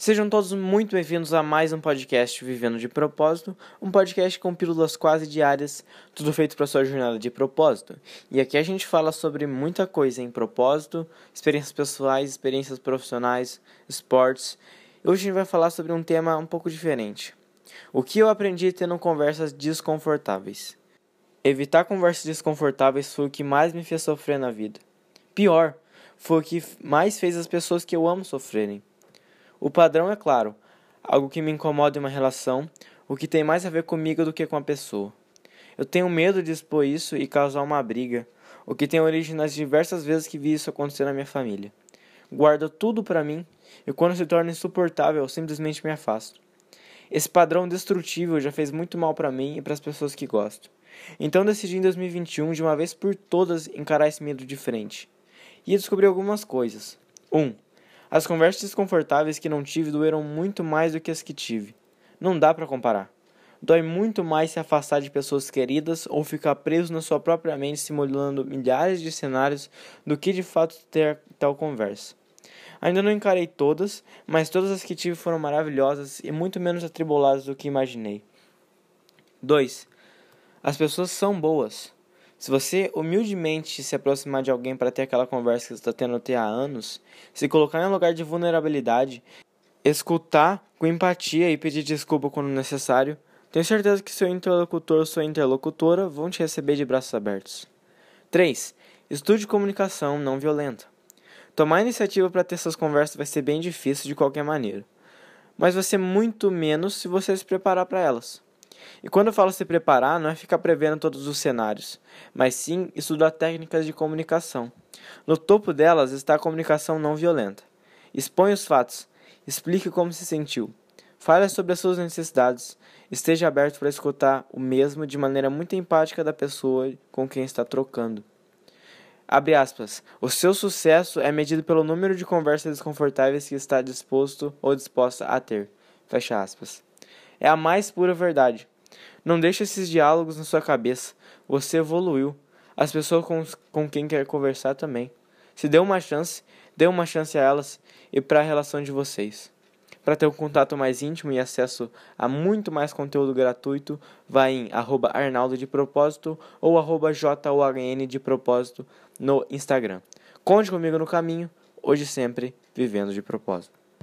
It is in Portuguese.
Sejam todos muito bem-vindos a mais um podcast Vivendo de Propósito, um podcast com pílulas quase diárias, tudo feito para sua jornada de propósito. E aqui a gente fala sobre muita coisa em propósito, experiências pessoais, experiências profissionais, esportes. Hoje a gente vai falar sobre um tema um pouco diferente. O que eu aprendi tendo conversas desconfortáveis. Evitar conversas desconfortáveis foi o que mais me fez sofrer na vida. Pior, foi o que mais fez as pessoas que eu amo sofrerem. O padrão é claro, algo que me incomoda em uma relação, o que tem mais a ver comigo do que com a pessoa. Eu tenho medo de expor isso e causar uma briga, o que tem origem nas diversas vezes que vi isso acontecer na minha família. Guardo tudo para mim e quando se torna insuportável, simplesmente me afasto. Esse padrão destrutivo já fez muito mal para mim e para as pessoas que gosto. Então decidi em 2021 de uma vez por todas encarar esse medo de frente. E descobri algumas coisas. 1. Um, as conversas desconfortáveis que não tive doeram muito mais do que as que tive. Não dá para comparar. Dói muito mais se afastar de pessoas queridas ou ficar preso na sua própria mente simulando milhares de cenários do que de fato ter tal conversa. Ainda não encarei todas, mas todas as que tive foram maravilhosas e muito menos atribuladas do que imaginei. 2. As pessoas são boas. Se você humildemente se aproximar de alguém para ter aquela conversa que você está tendo até há anos, se colocar em um lugar de vulnerabilidade, escutar com empatia e pedir desculpa quando necessário, tenho certeza que seu interlocutor ou sua interlocutora vão te receber de braços abertos. 3. Estude comunicação não violenta. Tomar iniciativa para ter essas conversas vai ser bem difícil de qualquer maneira, mas vai ser muito menos se você se preparar para elas. E quando eu falo se preparar, não é ficar prevendo todos os cenários, mas sim estudar técnicas de comunicação. No topo delas está a comunicação não violenta. Exponha os fatos, explique como se sentiu, fale sobre as suas necessidades, esteja aberto para escutar o mesmo de maneira muito empática da pessoa com quem está trocando. Abre aspas. O seu sucesso é medido pelo número de conversas desconfortáveis que está disposto ou disposta a ter. Fecha aspas. É a mais pura verdade. Não deixe esses diálogos na sua cabeça. Você evoluiu. As pessoas com, com quem quer conversar também. Se dê uma chance, dê uma chance a elas e para a relação de vocês. Para ter um contato mais íntimo e acesso a muito mais conteúdo gratuito, vá em arroba Arnaldo de Propósito ou arroba JOHN de Propósito no Instagram. Conte comigo no caminho, hoje sempre vivendo de propósito.